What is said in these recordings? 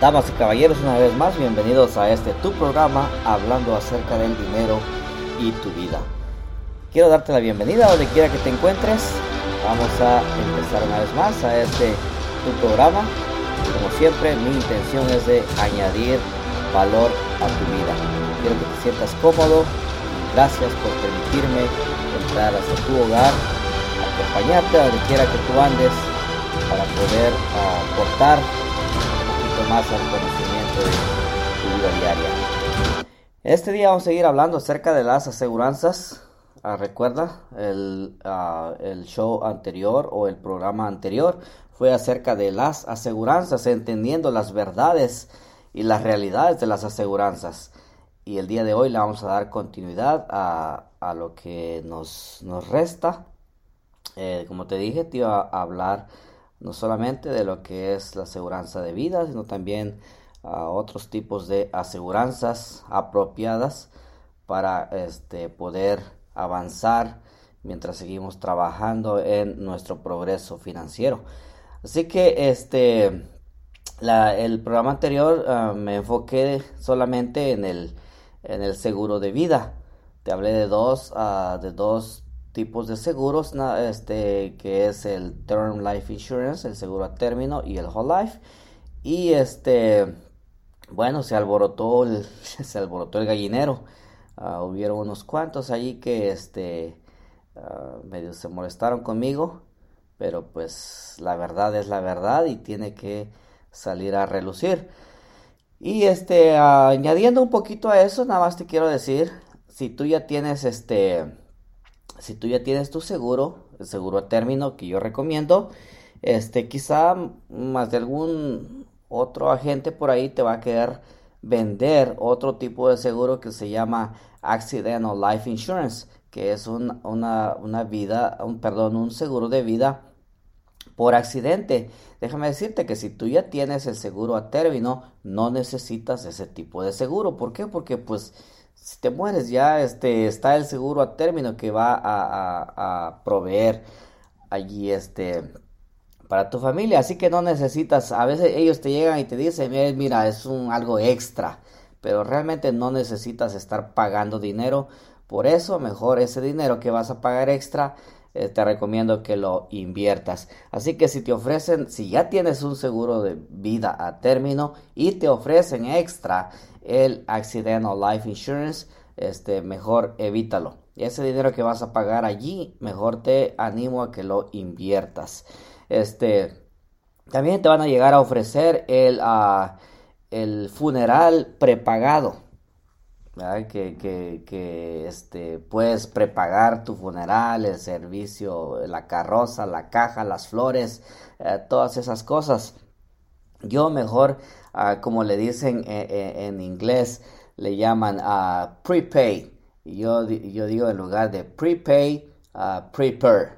Damas y caballeros, una vez más, bienvenidos a este tu programa hablando acerca del dinero y tu vida. Quiero darte la bienvenida donde quiera que te encuentres. Vamos a empezar una vez más a este tu programa. Como siempre, mi intención es de añadir valor a tu vida. Quiero que te sientas cómodo. Gracias por permitirme entrar hasta tu hogar, acompañarte a donde quiera que tú andes para poder aportar más al conocimiento de tu vida diaria. Este día vamos a seguir hablando acerca de las aseguranzas. Ah, recuerda, el, ah, el show anterior o el programa anterior fue acerca de las aseguranzas, entendiendo las verdades y las realidades de las aseguranzas. Y el día de hoy le vamos a dar continuidad a, a lo que nos, nos resta. Eh, como te dije, te iba a hablar no solamente de lo que es la aseguranza de vida, sino también a otros tipos de aseguranzas apropiadas para este, poder avanzar mientras seguimos trabajando en nuestro progreso financiero. Así que este el programa anterior ah, me enfoqué solamente en el, en el seguro de vida. Te hablé de dos, uh, de dos tipos de seguros, este, que es el Term Life Insurance, el seguro a término y el Whole Life. Y este, bueno, se alborotó el, se alborotó el gallinero. Uh, hubieron unos cuantos allí que este, uh, medio se molestaron conmigo, pero pues la verdad es la verdad y tiene que salir a relucir. Y este, uh, añadiendo un poquito a eso, nada más te quiero decir, si tú ya tienes este, si tú ya tienes tu seguro, el seguro a término que yo recomiendo, este quizá más de algún otro agente por ahí te va a querer vender otro tipo de seguro que se llama Accidental Life Insurance, que es una, vida, perdón, un seguro de vida por accidente. Déjame decirte que si tú ya tienes el seguro a término, no necesitas ese tipo de seguro. ¿Por qué? Porque pues si te mueres ya este, está el seguro a término que va a, proveer allí este para tu familia. Así que no necesitas, a veces ellos te llegan y te dicen, mira, es un algo extra, pero realmente no necesitas estar pagando dinero. Por eso, mejor ese dinero que vas a pagar extra, eh, te recomiendo que lo inviertas. Así que si te ofrecen, si ya tienes un seguro de vida a término y te ofrecen extra el Accidental Life Insurance, este, mejor evítalo. Ese dinero que vas a pagar allí, mejor te animo a que lo inviertas. Este, también te van a llegar a ofrecer el, uh, el funeral prepagado que, que, este, puedes prepagar tu funeral, el servicio, la carroza, la caja, las flores, eh, todas esas cosas. Yo mejor, ah, como le dicen eh, eh, en inglés, le llaman a prepay. Yo, yo digo en lugar de prepay, uh, prepare.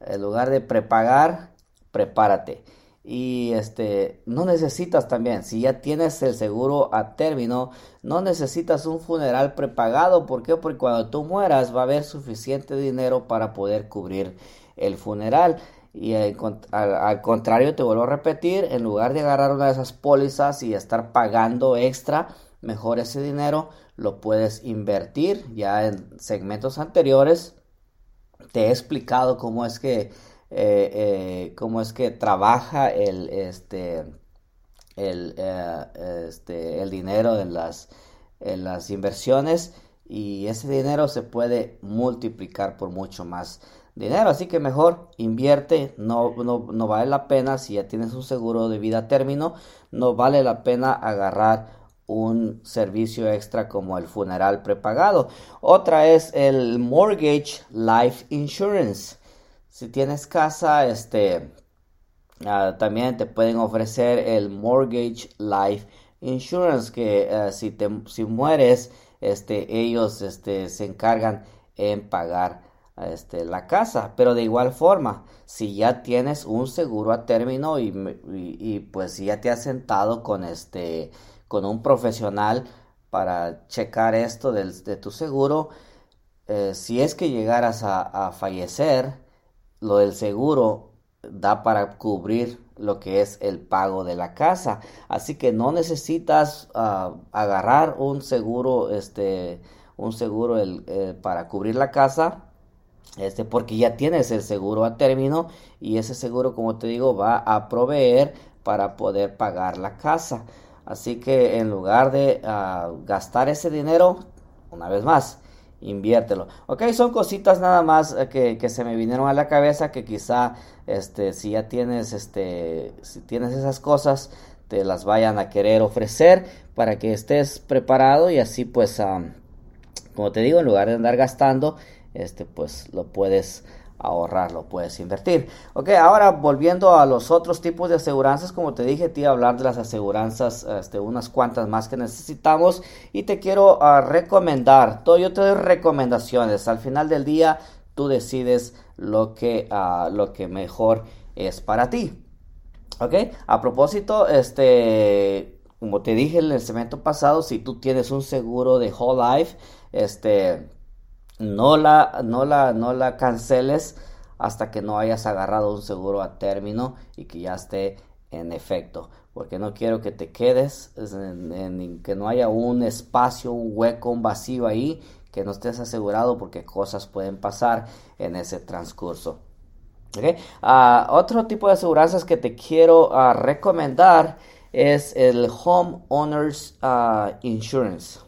En lugar de prepagar, prepárate. Y este, no necesitas también, si ya tienes el seguro a término, no necesitas un funeral prepagado. ¿Por qué? Porque cuando tú mueras va a haber suficiente dinero para poder cubrir el funeral. Y al, contrario, te vuelvo a repetir, en lugar de agarrar una de esas pólizas y estar pagando extra, mejor ese dinero lo puedes invertir. Ya en segmentos anteriores te he explicado cómo es que eh, eh, cómo es que trabaja el, este, el, eh, este, el dinero en las, en las inversiones y ese dinero se puede multiplicar por mucho más dinero. Así que mejor invierte, no, no, no, vale la pena si ya tienes un seguro de vida a término, no vale la pena agarrar un servicio extra como el funeral prepagado. Otra es el Mortgage Life Insurance. Si tienes casa, este, ah, también te pueden ofrecer el Mortgage Life Insurance, que ah, si, te, si mueres, este, ellos este, se encargan en pagar este, la casa. Pero de igual forma, si ya tienes un seguro a término y, y, pues si ya te has sentado con, este, con un profesional para checar esto de tu seguro, eh, si es que llegaras a fallecer, lo del seguro da para cubrir lo que es el pago de la casa. Así que no necesitas ah, agarrar un seguro, este, un seguro eh, para cubrir la casa. Este, porque ya tienes el seguro a término y ese seguro, como te digo, va a proveer para poder pagar la casa. Así que en lugar de ah, gastar ese dinero, una vez más, inviértelo. Ok, son cositas nada más eh, que, se me vinieron a la cabeza que quizá, este, si ya tienes, este, si tienes esas cosas, te las vayan a querer ofrecer para que estés preparado y así pues, como te digo, en lugar de andar gastando, este, pues lo puedes ahorrar, lo puedes invertir. Ok, ahora volviendo a los otros tipos de aseguranzas, como te dije, te iba a hablar de las aseguranzas, este, unas cuantas más que necesitamos y te quiero ah, recomendar, todo, yo te doy recomendaciones, al final del día tú decides lo que, uh, lo que mejor es para ti. Ok, a propósito, este, como te dije en el segmento pasado, si tú tienes un seguro de whole life, este, no la, no la, no la canceles hasta que no hayas agarrado un seguro a término y que ya esté en efecto. Porque no quiero que te quedes, en, que no haya un espacio, un hueco, vacío ahí, que no estés asegurado porque cosas pueden pasar en ese transcurso. Ah, otro tipo de aseguranzas que te quiero ah, recomendar es el Home Owners uh, Insurance.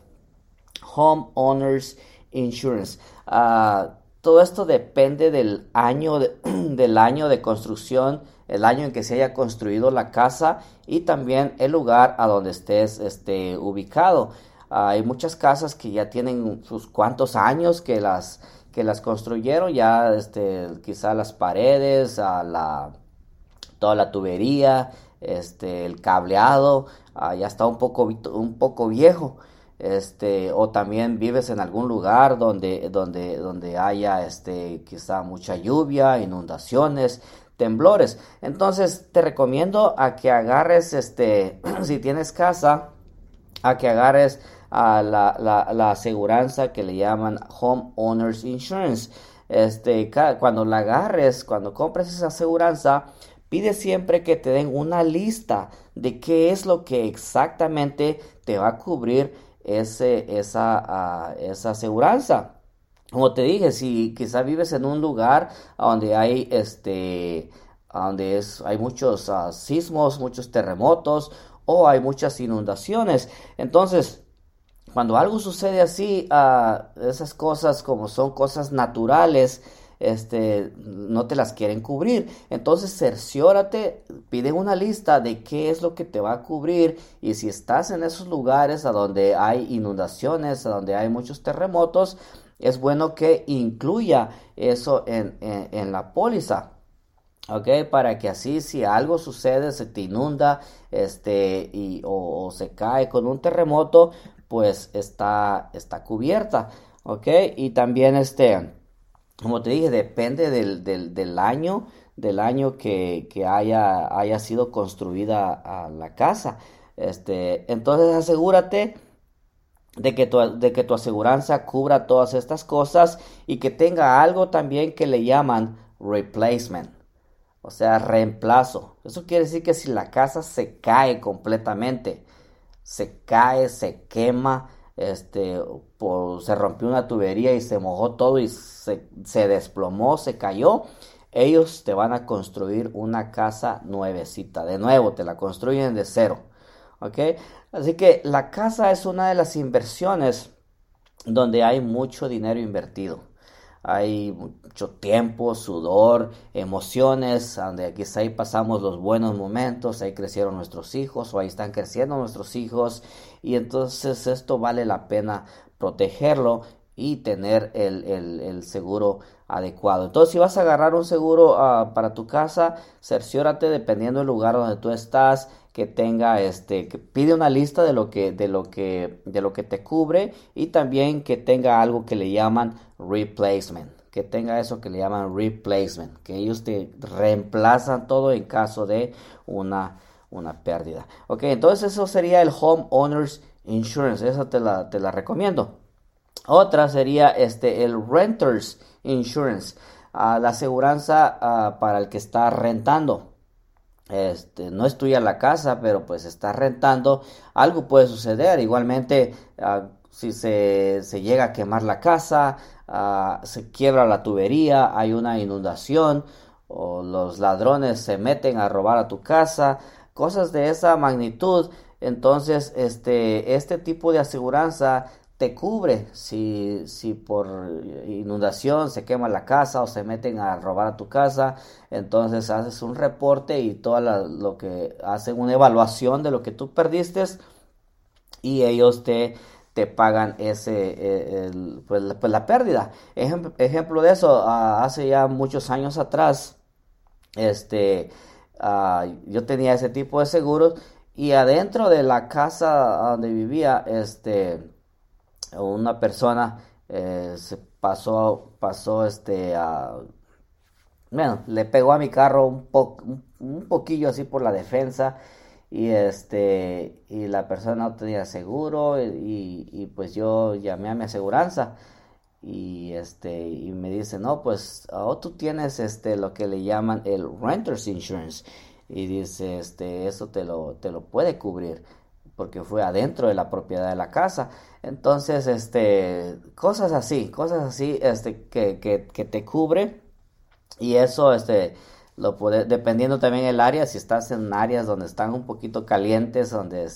Home Owners Insurance. Ah, todo esto depende del año de, del año de construcción, el año en que se haya construido la casa y también el lugar a donde estés este, ubicado. hay muchas casas que ya tienen sus cuantos años que las que las construyeron ya este quizá las paredes a la toda la tubería este el cableado ah, ya está un poco un poco viejo este o también vives en algún lugar donde donde donde haya este quizá mucha lluvia inundaciones temblores. Entonces te recomiendo a que agarres este si tienes casa a que agarres a la, la, la aseguranza que le llaman home owners insurance. Este cuando la agarres cuando compres esa aseguranza pide siempre que te den una lista de qué es lo que exactamente te va a cubrir ese, esa, uh, esa aseguranza. Como te dije, si quizá vives en un lugar donde hay este donde es, hay muchos uh, sismos, muchos terremotos o hay muchas inundaciones. Entonces, cuando algo sucede así, uh, esas cosas como son cosas naturales, este, no te las quieren cubrir. Entonces cerciórate, pide una lista de qué es lo que te va a cubrir y si estás en esos lugares a donde hay inundaciones, a donde hay muchos terremotos, es bueno que incluya eso en, la póliza. ¿ok? Para que así si algo sucede, se te inunda, este, y, o, se cae con un terremoto, pues está, está cubierta, ¿ok? Y también, este, como te dije, depende del, del, año, del año que, haya, haya, sido construida la casa. Este, entonces asegúrate de que, tu, de que tu aseguranza cubra todas estas cosas y que tenga algo también que le llaman replacement, o sea, reemplazo. Eso quiere decir que si la casa se cae completamente, se cae, se quema, este, se rompió una tubería y se mojó todo y se, desplomó, se cayó, ellos te van a construir una casa nuevecita. De nuevo, te la construyen de cero. ¿Ok? Así que la casa es una de las inversiones donde hay mucho dinero invertido hay mucho tiempo, sudor, emociones, donde quizá ahí pasamos los buenos momentos, ahí crecieron nuestros hijos o ahí están creciendo nuestros hijos y entonces esto vale la pena protegerlo y tener el, seguro adecuado. Entonces, si vas a agarrar un seguro ah, para tu casa, cerciórate dependiendo del lugar donde tú estás, que tenga este, que pide una lista de lo que, de lo que, de lo que te cubre y también que tenga algo que le llaman replacement, que tenga eso que le llaman replacement, que ellos te reemplazan todo en caso de una, una pérdida. Ok, entonces eso sería el Home Owners Insurance, esa te la, te la recomiendo. Otra sería este, el Renters Insurance, la aseguranza para el que está rentando. este, no es tuya la casa, pero pues estás rentando, algo puede suceder. Igualmente, si se, llega a quemar la casa, se quiebra la tubería, hay una inundación, o los ladrones se meten a robar a tu casa, cosas de esa magnitud. Entonces, este, este tipo de aseguranza te cubre si, si por inundación se quema la casa o se meten a robar a tu casa, entonces haces un reporte y todo lo que hacen una evaluación de lo que tú perdiste y ellos te, te pagan ese eh, pues, pues, la pérdida. ejemplo de eso, hace ya muchos años atrás, este, ah, yo tenía ese tipo de seguros y adentro de la casa donde vivía, este, una persona eh, se pasó, pasó este bueno, le pegó a mi carro un, un, poquillo así por la defensa y este y la persona no tenía seguro y, pues yo llamé a mi aseguranza y este y me dice no pues oh, tú tienes este lo que le llaman el renters insurance y dice este eso te lo te lo puede cubrir porque fue adentro de la propiedad de la casa. Entonces, este, cosas así, cosas así, este, que, que, que te cubre y eso, este, lo puede, dependiendo también el área, si estás en áreas donde están un poquito calientes, donde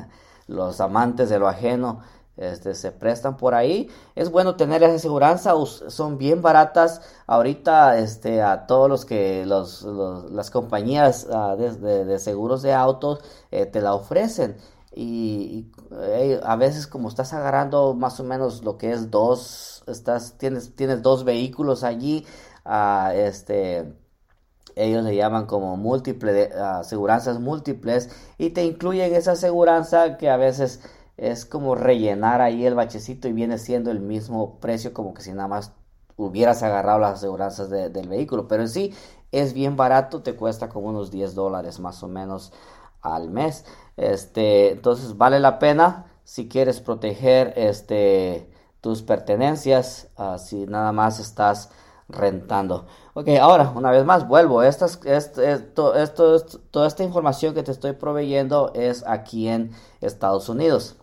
los amantes de lo ajeno, este, se prestan por ahí. Es bueno tener esa aseguranza, son bien baratas. Ahorita este, a todos los que los, las compañías ah, de, seguros de autos eh, te la ofrecen y, eh, a veces como estás agarrando más o menos lo que es dos, estás, tienes, tienes dos vehículos allí, uh, este, ellos le llaman como múltiples, aseguranzas múltiples y te incluyen esa aseguranza que a veces es como rellenar ahí el bachecito y viene siendo el mismo precio como que si nada más hubieras agarrado las aseguranzas del vehículo, pero en sí es bien barato, te cuesta como unos 10 dólares más o menos al mes. Este, entonces vale la pena si quieres proteger este, tus pertenencias, uh, si nada más estás rentando. Ok, ahora, una vez más, vuelvo. Esto, toda esta información que te estoy proveyendo es aquí en Estados Unidos.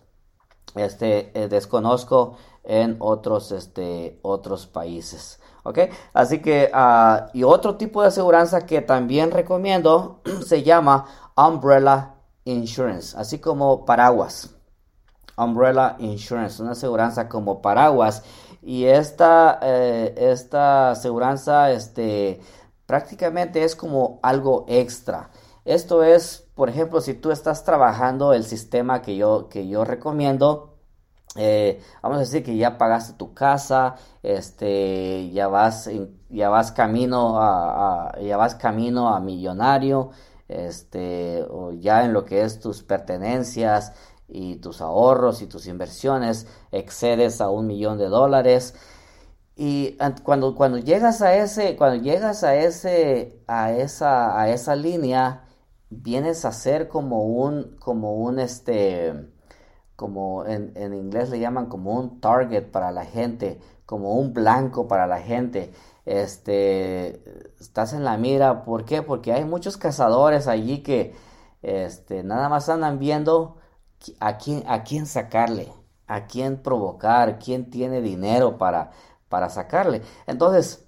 Este, eh, desconozco en otros, este, otros países. Ok, así que, uh, y otro tipo de aseguranza que también recomiendo se llama Umbrella Insurance, así como paraguas. Umbrella Insurance, una aseguranza como paraguas. Y esta, eh, esta aseguranza este, prácticamente es como algo extra. Esto es, por ejemplo, si tú estás trabajando el sistema que yo, que yo recomiendo, eh, vamos a decir que ya pagaste tu casa, este, ya vas, ya vas camino a, ya vas camino a millonario, este, o ya en lo que es tus pertenencias y tus ahorros y tus inversiones excedes a un millón de dólares. Y cuando, cuando llegas a ese, cuando llegas a ese, a esa, a esa línea, vienes a ser como un, como un este, como en, en inglés le llaman como un target para la gente, como un blanco para la gente este, estás en la mira. ¿Por qué? Porque hay muchos cazadores allí que este, nada más andan viendo a quién, a quién sacarle, a quién provocar, quién tiene dinero para, para sacarle. Entonces,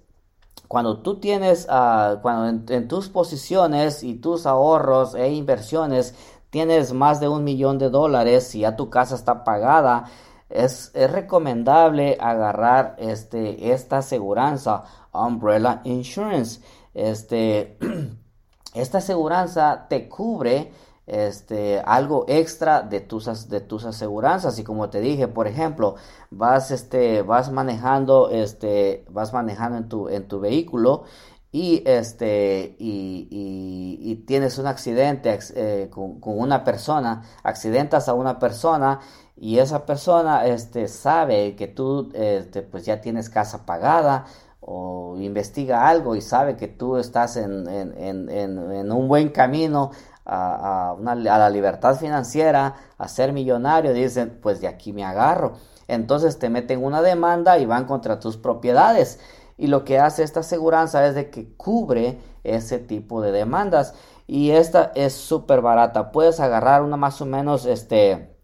cuando tú tienes, uh, cuando en, tus posiciones y tus ahorros e inversiones tienes más de un millón de dólares y ya tu casa está pagada, es, es recomendable agarrar este, esta aseguranza Umbrella Insurance. Este, esta aseguranza te cubre este, algo extra de tus, de tus aseguranzas. Y como te dije por ejemplo vas este vas manejando este vas manejando en tu en tu vehículo y este y, tienes un accidente eh, con, una persona accidentas a una persona y esa persona este sabe que tú este, pues ya tienes casa pagada o investiga algo y sabe que tú estás en, un buen camino a, la libertad financiera, a ser millonario, dicen, pues de aquí me agarro. Entonces te meten una demanda y van contra tus propiedades. Y lo que hace esta aseguranza es de que cubre ese tipo de demandas. y esta es súper barata. Puedes agarrar una más o menos, este,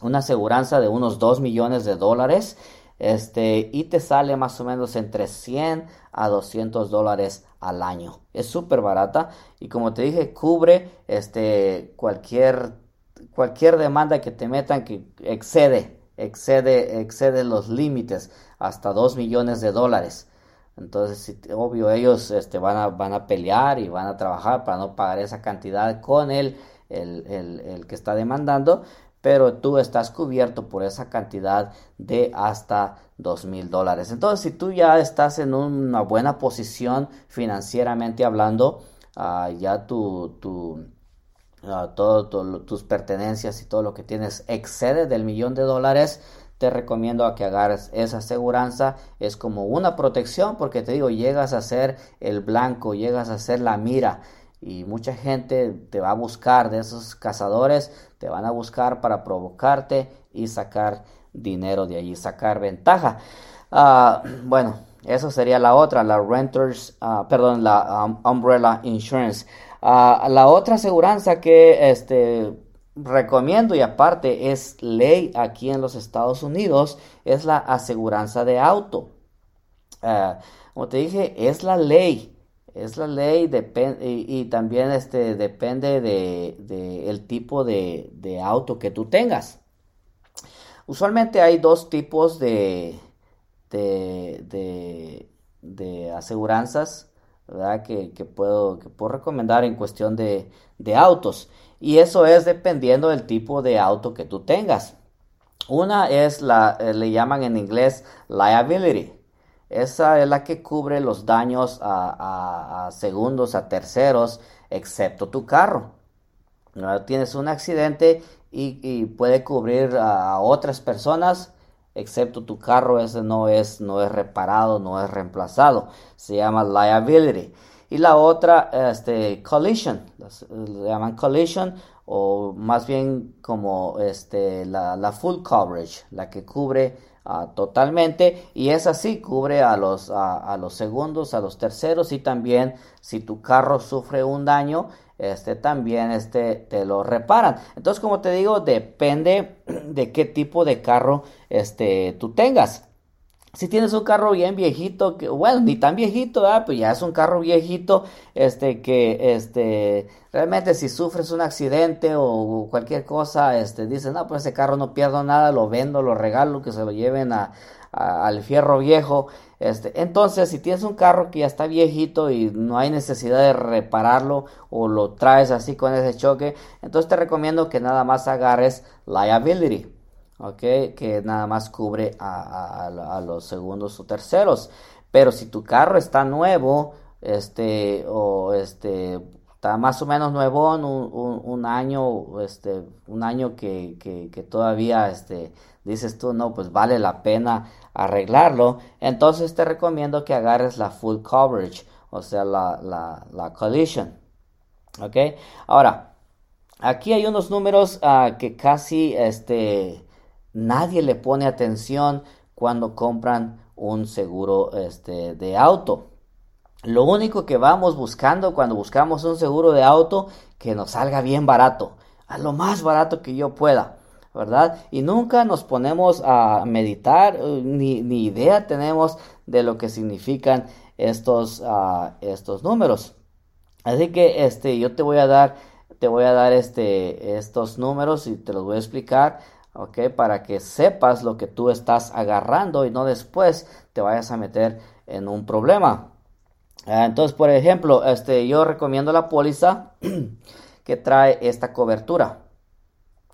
una aseguranza de unos 2 millones de dólares. Este, y te sale más o menos entre 100 a 200 dólares al año. Es súper barata y como te dije, cubre este, cualquier, cualquier demanda que te metan que excede, excede, excede los límites hasta 2 millones de dólares. Entonces, obvio, ellos este, van, a, van a pelear y van a trabajar para no pagar esa cantidad con él, el, el, que está demandando, pero tú estás cubierto por esa cantidad de hasta dos mil dólares. Entonces, si tú ya estás en una buena posición financieramente hablando, ah, ya tu, tu uh, tus pertenencias y todo lo que tienes excede del millón de dólares, te recomiendo a que agarres esa aseguranza. Es como una protección porque te digo, llegas a ser el blanco, llegas a ser la mira y mucha gente te va a buscar de esos cazadores, te van a buscar para provocarte y sacar dinero de allí, sacar ventaja. Ah, bueno, eso sería la otra, la renters, uh, perdón, la um, umbrella insurance. Uh, la otra aseguranza que este recomiendo y aparte es ley aquí en los Estados Unidos es la aseguranza de auto. Como te dije, es la ley, es la ley y, y, también este, depende de, de el tipo de, de, auto que tú tengas. Usualmente hay dos tipos de, de, de, aseguranzas Que, que, puedo, que puedo recomendar en cuestión de, de autos. Y eso es dependiendo del tipo de auto que tú tengas. Una es la, eh, le llaman en inglés liability. Esa es la que cubre los daños a, segundos, a terceros, excepto tu carro. Tienes un accidente y, puede cubrir a, otras personas, excepto tu carro, ese no es, no es reparado, no es reemplazado. Se llama liability. Y la otra, este, collision, le llaman collision o más bien como este, la, full coverage, la que cubre ah, totalmente y es así, cubre a los, a, los segundos, a los terceros y también si tu carro sufre un daño, este también este te lo reparan. Entonces, como te digo, depende de qué tipo de carro este tú tengas. Si tienes un carro bien viejito, que, bueno, ni tan viejito, pues ya es un carro viejito, este, que, este, realmente si sufres un accidente o cualquier cosa, este, dices, no, pues ese carro no pierdo nada, lo vendo, lo regalo, que se lo lleven a, al fierro viejo, este, entonces si tienes un carro que ya está viejito y no hay necesidad de repararlo o lo traes así con ese choque, entonces te recomiendo que nada más agarres liability que nada más cubre a, los segundos o terceros. Pero si tu carro está nuevo, este, o este, está más o menos nuevo, un, un, año, este, un año que, que, todavía, este, dices tú, no, pues vale la pena arreglarlo, entonces te recomiendo que agarres la full coverage, o sea, la, la, la collision. Ok, ahora, aquí hay unos números ah, que casi, este, nadie le pone atención cuando compran un seguro este, de auto. Lo único que vamos buscando cuando buscamos un seguro de auto, que nos salga bien barato, a lo más barato que yo pueda, ¿verdad? Y nunca nos ponemos a meditar, eh, ni, idea tenemos de lo que significan estos, ah, estos números. Así que este, yo te voy a dar, te voy a dar este, estos números y te los voy a explicar ¿ok? Para que sepas lo que tú estás agarrando y no después te vayas a meter en un problema. Ah, entonces, por ejemplo, este, yo recomiendo la póliza que trae esta cobertura.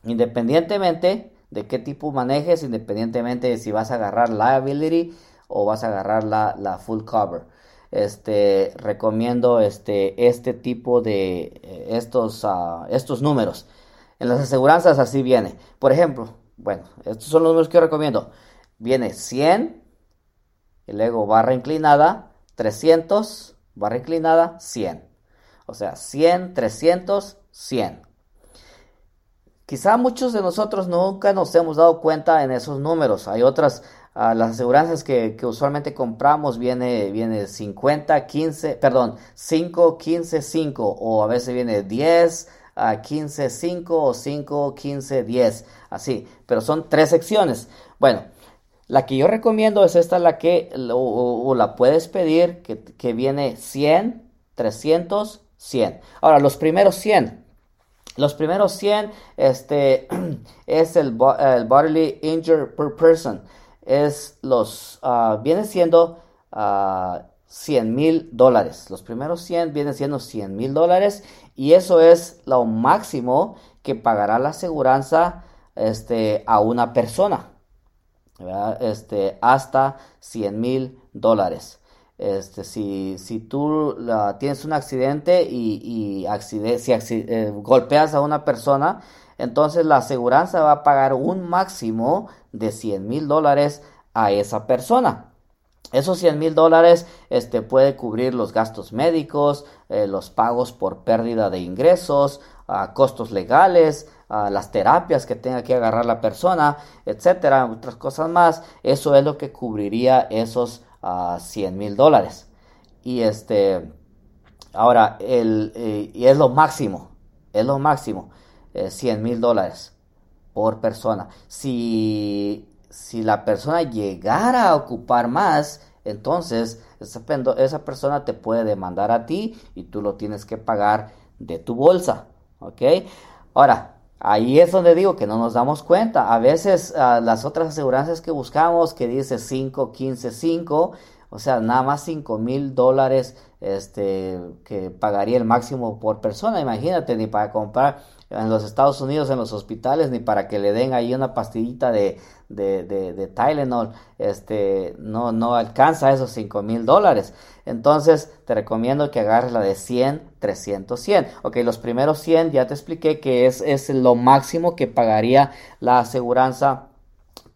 Independientemente de qué tipo manejes, independientemente de si vas a agarrar liability o vas a agarrar la, full cover. Este, recomiendo este, este tipo de eh, estos, ah, estos números. En las aseguranzas así viene. Por ejemplo, bueno, estos son los números que yo recomiendo. Viene 100, y luego barra inclinada, 300, barra inclinada, 100. O sea, 100, 300, 100. Quizá muchos de nosotros nunca nos hemos dado cuenta en esos números. Hay otras, las aseguranzas que, usualmente compramos viene, viene 50, 15, perdón, 5, 15, 5 o a veces viene 10, a 15, 5 o 5, 15, 10, así, pero son tres secciones. Bueno, la que yo recomiendo es esta, la que la puedes pedir, que, que, viene 100, 300, 100. Ahora, los primeros 100. Los primeros 100 este, es el, el bodily injury per person. Es los, uh, viene siendo uh, ah, 100 mil dólares. Los primeros 100 vienen siendo 100 mil dólares y eso es lo máximo que pagará la aseguranza este, a una persona. Este, hasta 100 mil dólares. Este, si, si tú tienes un accidente y, si eh, golpeas a una persona, entonces la aseguranza va a pagar un máximo de 100 mil dólares a esa persona. Esos 100 mil dólares este, puede cubrir los gastos médicos, eh, los pagos por pérdida de ingresos, costos legales, las terapias que tenga que agarrar la persona, etcétera, otras cosas más. Eso es lo que cubriría esos 100 mil dólares. Y este, ahora, el, eh, y es lo máximo, es lo máximo, 100 eh, mil dólares por persona. Si si la persona llegara a ocupar más, entonces esa, persona te puede demandar a ti y tú lo tienes que pagar de tu bolsa. ¿Ok? Ahora, ahí es donde digo que no nos damos cuenta. A veces ah, las otras aseguranzas que buscamos, que dice 5, 15, 5, o sea, nada más 5 mil dólares este, que pagaría el máximo por persona. Imagínate, ni para comprar en los Estados Unidos en los hospitales, ni para que le den ahí una pastillita de, de, de, Tylenol, este, no, no alcanza esos 5 mil dólares. Entonces, te recomiendo que agarres la de 100, 300, 100. Ok, los primeros 100 ya te expliqué que es, es lo máximo que pagaría la aseguranza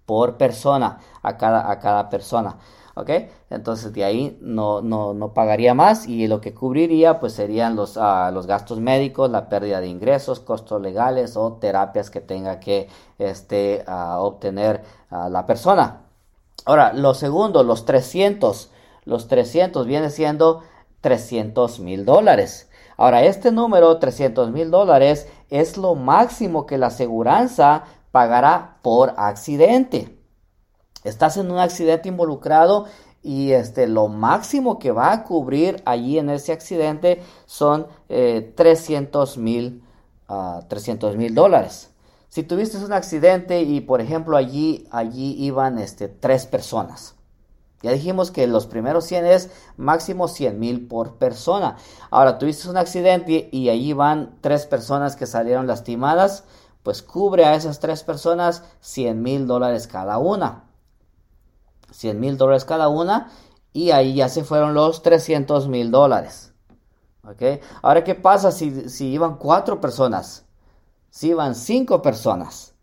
por persona, a cada, a cada persona. ¿ok? Entonces de ahí no, no, no, pagaría más y lo que cubriría pues serían los, ah, los gastos médicos, la pérdida de ingresos, costos legales o terapias que tenga que este, obtener la persona. Ahora, lo segundo, los 300, los 300 viene siendo 300 mil dólares. Ahora, este número, 300 mil dólares, es lo máximo que la aseguranza pagará por accidente estás en un accidente involucrado y este, lo máximo que va a cubrir allí en ese accidente son 300 eh, mil ah, mil dólares. Si tuviste un accidente y por ejemplo allí, allí iban este, tres personas. Ya dijimos que los primeros 100 es máximo 100 mil por persona. Ahora tuviste un accidente y allí van tres personas que salieron lastimadas, pues cubre a esas tres personas 100 mil dólares cada una. 100 mil dólares cada una y ahí ya se fueron los 300 mil dólares. ¿Ok? Ahora, ¿qué pasa si, si iban cuatro personas? Si iban cinco personas.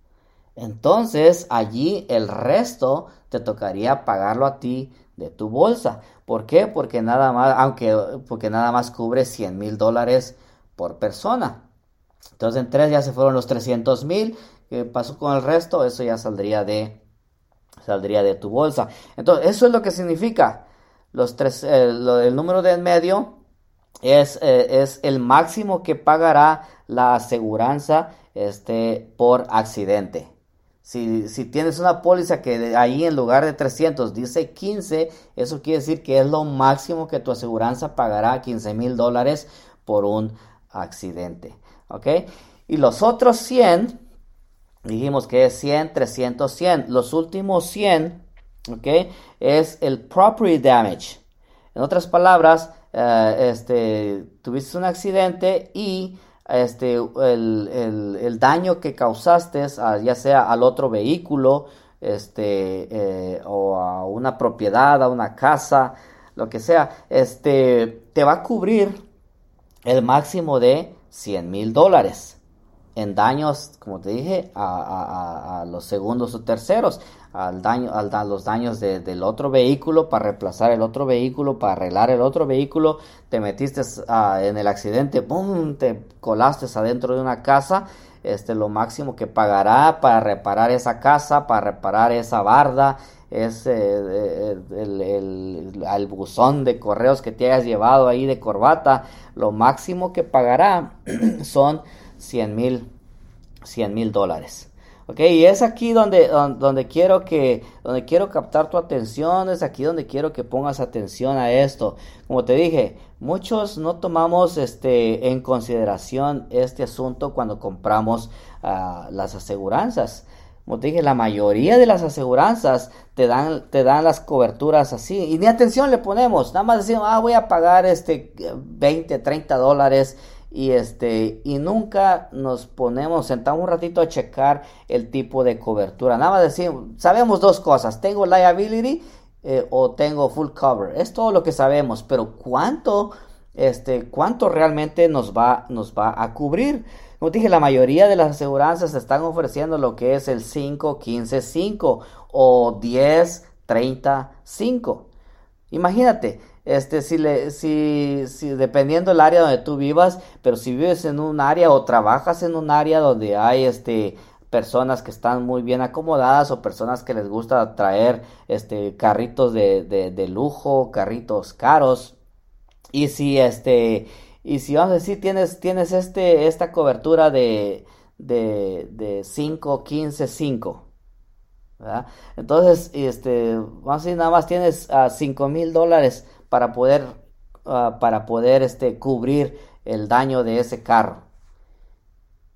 Entonces, allí el resto te tocaría pagarlo a ti de tu bolsa. ¿Por qué? Porque nada más, aunque, porque nada más cubre 100 mil dólares por persona. Entonces, en tres ya se fueron los 300 mil. ¿Qué pasó con el resto? Eso ya saldría de saldría de tu bolsa. Entonces, eso es lo que significa. Los tres, eh, el número de en medio es, eh, es, el máximo que pagará la aseguranza este, por accidente. Si, si, tienes una póliza que ahí en lugar de 300 dice 15, eso quiere decir que es lo máximo que tu aseguranza pagará 15 mil dólares por un accidente. ¿Ok? Y los otros 100 Dijimos que es 100, 300, 100. Los últimos 100, ¿ok? Es el property damage. En otras palabras, eh, este, tuviste un accidente y este, el, daño que causaste, ya sea al otro vehículo, este, eh, o a una propiedad, a una casa, lo que sea, este, te va a cubrir el máximo de 100 mil dólares en daños, como te dije, a, los segundos o terceros, al daño, al, a los daños del otro vehículo para reemplazar el otro vehículo, para arreglar el otro vehículo, te metiste ah, en el accidente, ¡pum! te colaste adentro de una casa, este lo máximo que pagará para reparar esa casa, para reparar esa barda, es eh, el, buzón de correos que te hayas llevado ahí de corbata, lo máximo que pagará son 100 mil 100 mil dólares. Ok, y es aquí donde, donde, quiero que, donde quiero captar tu atención, es aquí donde quiero que pongas atención a esto. Como te dije, muchos no tomamos este, en consideración este asunto cuando compramos ah, las aseguranzas. Como te dije, la mayoría de las aseguranzas te dan, te dan las coberturas así. Y ni atención le ponemos. Nada más decimos, ah, voy a pagar este 20, 30 dólares y este y nunca nos ponemos sentamos un ratito a checar el tipo de cobertura. Nada más decir sabemos dos cosas tengo liability eh, o tengo full cover es todo lo que sabemos pero cuánto este cuánto realmente nos va nos va a cubrir como dije la mayoría de las aseguranzas están ofreciendo lo que es el 5 15 5 o 10 30 5 imagínate este, si, le, si, si, dependiendo del área donde tú vivas, pero si vives en un área o trabajas en un área donde hay, este, personas que están muy bien acomodadas o personas que les gusta traer, este, carritos de, de, lujo, carritos caros, y si, este, y si vamos a decir, tienes, tienes este, esta cobertura de, de, de 5, 15, 5, Entonces, este, vamos a decir, nada más tienes a 5 mil dólares para poder, ah, para poder este, cubrir el daño de ese carro.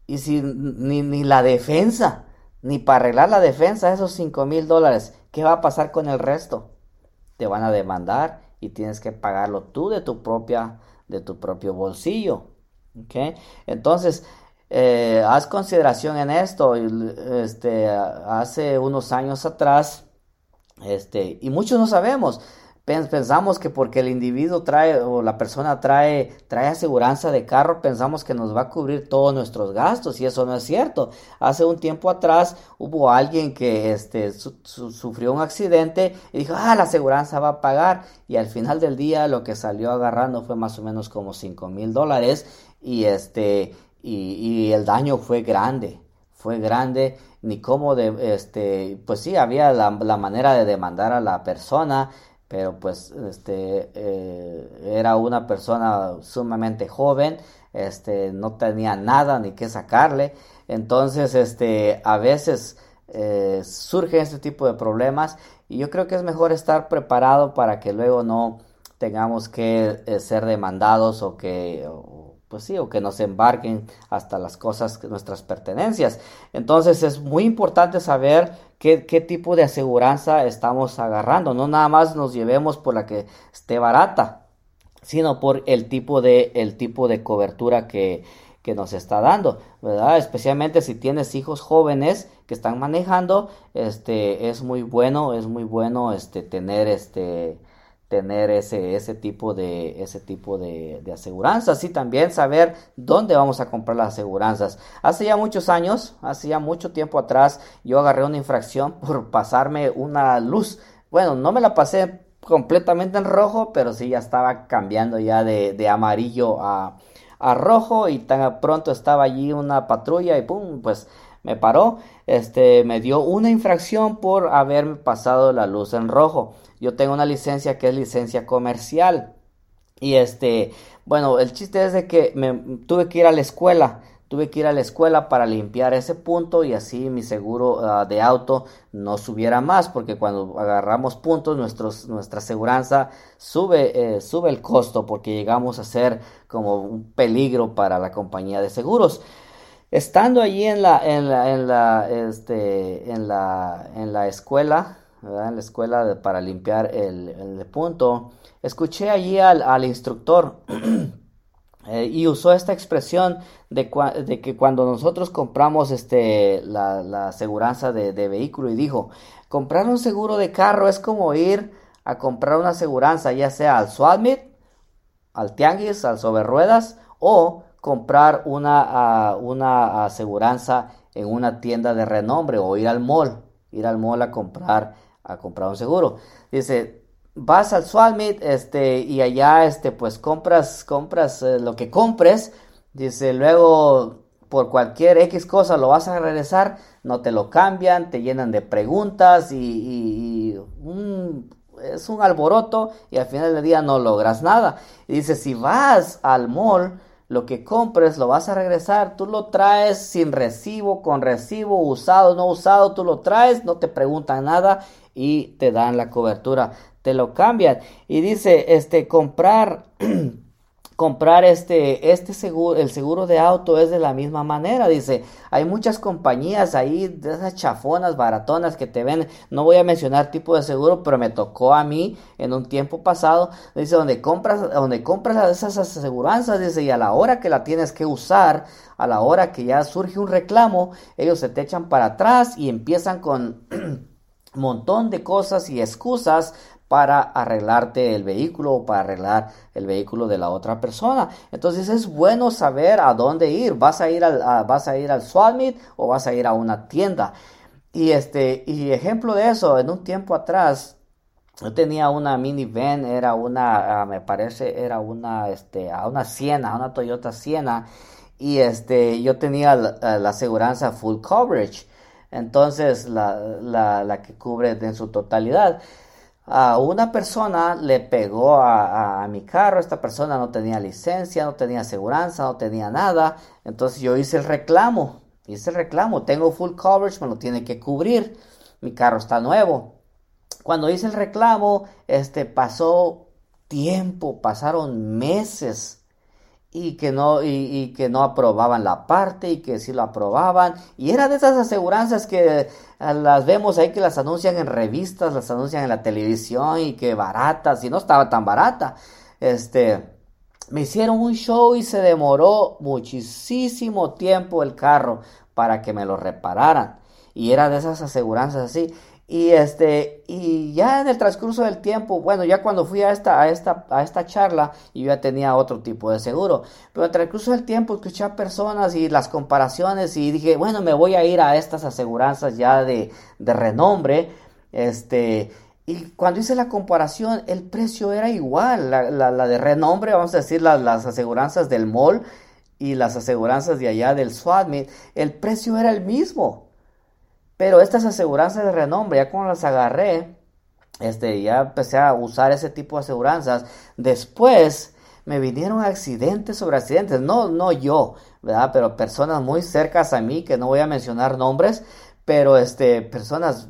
Y si ni, ni la defensa, ni para arreglar la defensa, esos 5 mil dólares, ¿qué va a pasar con el resto? Te van a demandar y tienes que pagarlo tú de tu propia, de tu propio bolsillo. ¿okay? Entonces, eh, haz consideración en esto. Este, hace unos años atrás, este, y muchos no sabemos, pensamos que porque el individuo trae o la persona trae trae aseguranza de carro pensamos que nos va a cubrir todos nuestros gastos y eso no es cierto. Hace un tiempo atrás hubo alguien que este sufrió un accidente y dijo ah la aseguranza va a pagar y al final del día lo que salió agarrando fue más o menos como 5 mil dólares y este y, el daño fue grande fue grande. Ni cómo de este pues sí había la, la manera de demandar a la persona pero pues este eh, era una persona sumamente joven este no tenía nada ni que sacarle. Entonces este a veces eh, surgen este tipo de problemas y yo creo que es mejor estar preparado para que luego no tengamos que eh, ser demandados o que pues o que nos embarquen hasta las cosas, nuestras pertenencias. Entonces es muy importante saber qué, tipo de aseguranza estamos agarrando. No nada más nos llevemos por la que esté barata, sino por el tipo de, el tipo de cobertura que, que nos está dando, ¿verdad? Especialmente si tienes hijos jóvenes que están manejando, este, es muy bueno, es muy bueno, este, tener, este, tener ese, ese tipo de ese tipo de, de aseguranzas y también saber dónde vamos a comprar las aseguranzas. Hace ya muchos años, hace ya mucho tiempo atrás, yo agarré una infracción por pasarme una luz. Bueno, no me la pasé completamente en rojo, pero sí ya estaba cambiando ya de, de amarillo a, a rojo y tan pronto estaba allí una patrulla y pum, pues me paró, este, me dio una infracción por haberme pasado la luz en rojo. Yo tengo una licencia que es licencia comercial. Y este, bueno, el chiste es de que me tuve que ir a la escuela. Tuve que ir a la escuela para limpiar ese punto y así mi seguro ah, de auto no subiera más porque cuando agarramos puntos nuestra aseguranza sube, eh, sube el costo porque llegamos a ser como un peligro para la compañía de seguros. Estando allí en la, en la, en la, este, en la, en la escuela, en la escuela para limpiar el, punto, escuché allí al, instructor eh, y usó esta expresión de, de, que cuando nosotros compramos este, la, la aseguranza de, vehículo y dijo, comprar un seguro de carro es como ir a comprar una aseguranza, ya sea al Swatmit, al Tianguis, al sobre ruedas o comprar una, una aseguranza en una tienda de renombre o ir al mall, ir al mall a comprar a comprar un seguro. Dice, vas al Swalmit este, y allá este, pues compras, compras eh, lo que compres. Dice, luego por cualquier X cosa lo vas a regresar, no te lo cambian, te llenan de preguntas y, es un alboroto y al final del día no logras nada. Dice, si vas al mall, lo que compres lo vas a regresar, tú lo traes sin recibo, con recibo, usado, no usado, tú lo traes, no te preguntan nada y te dan la cobertura, te lo cambian. Y dice, este, comprar comprar este, este seguro, el seguro de auto es de la misma manera. Dice, hay muchas compañías ahí de esas chafonas, baratonas que te ven, no voy a mencionar tipo de seguro, pero me tocó a mí en un tiempo pasado. Dice, donde compras, donde compras esas aseguranzas, dice, y a la hora que la tienes que usar, a la hora que ya surge un reclamo, ellos se te echan para atrás y empiezan con montón de cosas y excusas para arreglarte el vehículo o para arreglar el vehículo de la otra persona. Entonces es bueno saber a dónde ir. ¿Vas a ir al, vas a ir al o vas a ir a una tienda? Y este, y ejemplo de eso, en un tiempo atrás, yo tenía una minivan, era una, ah, me parece, era una, este, a una Siena, una Toyota Siena, y este, yo tenía la, la aseguranza full coverage, entonces la, la, la que cubre en su totalidad a una persona le pegó a, mi carro, esta persona no tenía licencia, no tenía aseguranza, no tenía nada, entonces yo hice el reclamo, hice el reclamo, tengo full coverage, me lo tiene que cubrir, mi carro está nuevo. Cuando hice el reclamo, este pasó tiempo, pasaron meses y que no y, que no aprobaban la parte y que sí lo aprobaban. Y era de esas aseguranzas que eh, las vemos ahí que las anuncian en revistas las anuncian en la televisión y que baratas y no estaba tan barata. Este me hicieron un show y se demoró muchísimo tiempo el carro para que me lo repararan. Y era de esas aseguranzas así y este, y ya en el transcurso del tiempo, bueno, ya cuando fui a esta, a esta, a esta charla, yo ya tenía otro tipo de seguro. Pero en el transcurso del tiempo escuché a personas y las comparaciones y dije, bueno, me voy a ir a estas aseguranzas ya de, de renombre. Este, y cuando hice la comparación, el precio era igual. La, la, de renombre, vamos a decir, las aseguranzas del mall y las aseguranzas de allá del SWAT, el precio era el mismo. Pero estas aseguranzas de renombre, ya cuando las agarré, este, ya empecé a usar ese tipo de aseguranzas. Después me vinieron accidentes sobre accidentes, no, no yo, ¿verdad? Pero personas muy cercas a mí, que no voy a mencionar nombres, pero este, personas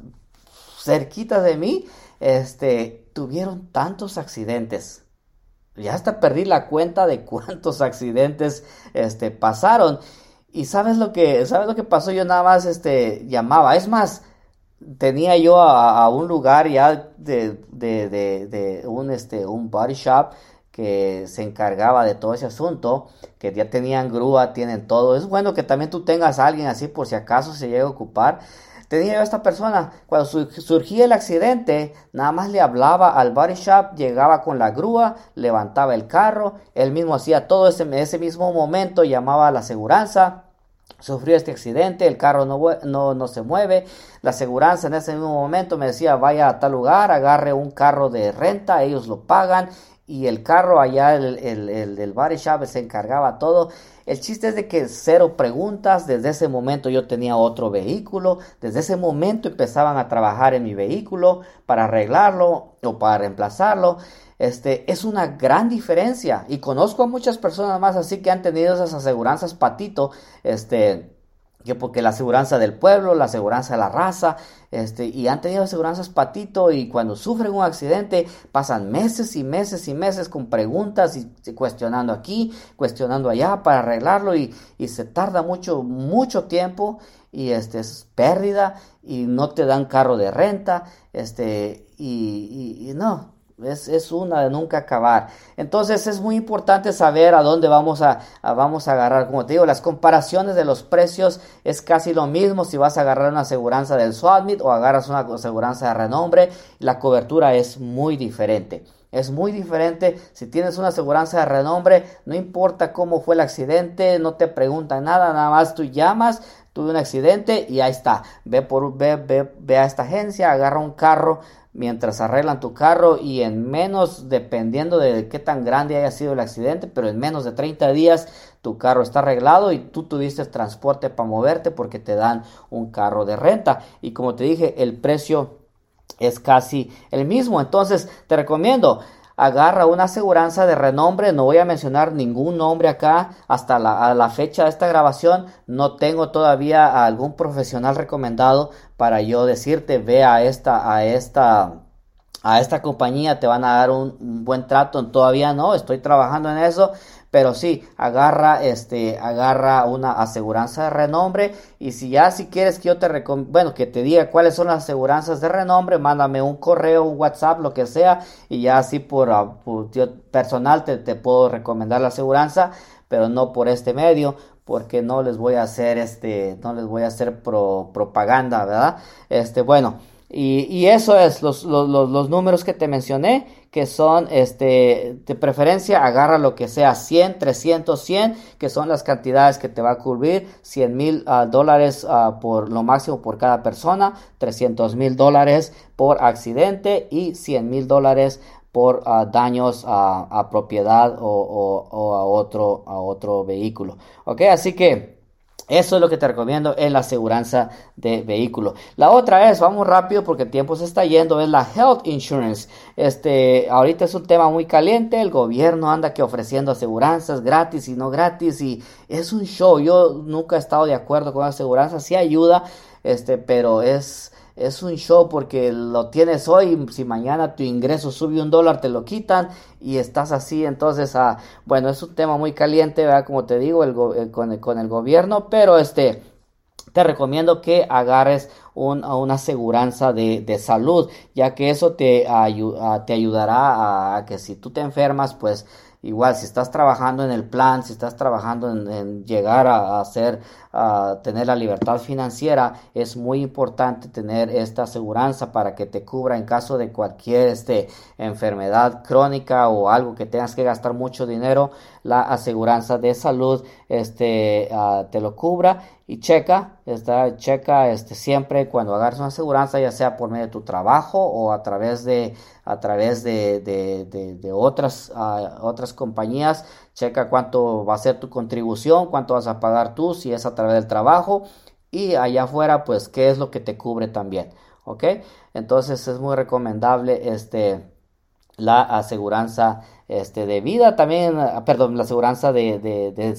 cerquitas de mí, este, tuvieron tantos accidentes. Ya hasta perdí la cuenta de cuántos accidentes, este, pasaron. Y sabes lo que, sabes lo que pasó, yo nada más este llamaba, es más, tenía yo a, un lugar ya de, de, un este un body shop que se encargaba de todo ese asunto, que ya tenían grúa, tienen todo. Es bueno que también tú tengas a alguien así por si acaso se llega a ocupar. Tenía yo a esta persona, cuando surgía el accidente, nada más le hablaba al body shop, llegaba con la grúa, levantaba el carro, él mismo hacía todo ese, ese mismo momento, llamaba a la aseguranza, sufrió este accidente, el carro no, no, no, se mueve, la aseguranza en ese mismo momento me decía vaya a tal lugar, agarre un carro de renta, ellos lo pagan y el carro allá, el, el, el del body shop se encargaba todo. El chiste es de que cero preguntas, desde ese momento yo tenía otro vehículo, desde ese momento empezaban a trabajar en mi vehículo para arreglarlo o para reemplazarlo. Este, es una gran diferencia. Y conozco a muchas personas más así que han tenido esas aseguranzas patito, este, que porque la aseguranza del pueblo, la aseguranza de la raza, este, y han tenido aseguranzas patito y cuando sufren un accidente pasan meses y meses y meses con preguntas y, cuestionando aquí, cuestionando allá para arreglarlo y, y, se tarda mucho, mucho tiempo y este es pérdida y no te dan carro de renta, este, y, y no, es, una de nunca acabar. Entonces es muy importante saber a dónde vamos a, vamos a agarrar. Como te digo, las comparaciones de los precios es casi lo mismo si vas a agarrar una aseguranza del SWATMIT o agarras una aseguranza de renombre. La cobertura es muy diferente. Es muy diferente. Si tienes una aseguranza de renombre, no importa cómo fue el accidente, no te preguntan nada, nada más tú llamas, tuve un accidente y ahí está. Ve, por, ve, ve, ve a esta agencia, agarra un carro mientras arreglan tu carro y en menos, dependiendo de qué tan grande haya sido el accidente, pero en menos de 30 días tu carro está arreglado y tú tuviste transporte para moverte porque te dan un carro de renta. Y como te dije, el precio es casi el mismo. Entonces te recomiendo, agarra una aseguranza de renombre, no voy a mencionar ningún nombre acá, hasta la, la, fecha de esta grabación no tengo todavía a algún profesional recomendado para yo decirte ve a esta, a esta, a esta compañía, te van a dar un, un buen trato, todavía no, estoy trabajando en eso, pero sí, agarra, este, agarra una aseguranza de renombre y si ya si quieres que yo te bueno, que te diga cuáles son las aseguranzas de renombre, mándame un correo, un WhatsApp, lo que sea y ya así por, ah, personal te, te, puedo recomendar la aseguranza, pero no por este medio porque no les voy a hacer este, no les voy a hacer propaganda, ¿verdad? Este, bueno. Y, eso es los, los, números que te mencioné, que son este, de preferencia, agarra lo que sea 100, 300, 100, que son las cantidades que te va a cubrir, 100 mil ah, dólares uh, por lo máximo por cada persona, 300 mil dólares por accidente y 100 mil dólares por uh, daños a propiedad o, o, o, a, otro, a otro vehículo. Ok, así que... Eso es lo que te recomiendo en la aseguranza de vehículo. La otra es, vamos rápido porque el tiempo se está yendo, es la health insurance. Este, ahorita es un tema muy caliente, el gobierno anda que ofreciendo aseguranzas gratis y no gratis y es un show. Yo nunca he estado de acuerdo con la aseguranza, sí ayuda, este, pero es es un show porque lo tienes hoy, si mañana tu ingreso sube un dólar te lo quitan y estás así, entonces, ah, bueno, es un tema muy caliente, ¿verdad? Como te digo, eh, con, el, gobierno, pero este, te recomiendo que agarres una aseguranza de, de, salud, ya que eso te, te ayudará a, que si tú te enfermas, pues igual si estás trabajando en el plan, si estás trabajando en, llegar a, hacer, tener la libertad financiera, es muy importante tener esta aseguranza para que te cubra en caso de cualquier este, enfermedad crónica o algo que tengas que gastar mucho dinero, la aseguranza de salud este, ah, te lo cubra y checa, está, checa este, siempre cuando agarres una aseguranza, ya sea por medio de tu trabajo o a través de, a través de, de, otras, uh, otras compañías, checa cuánto va a ser tu contribución, cuánto vas a pagar tú, si es a del trabajo y allá afuera, pues qué es lo que te cubre también, ¿ok? Entonces es muy recomendable este, la aseguranza este, de vida también, ah, perdón, la aseguranza de, de, de,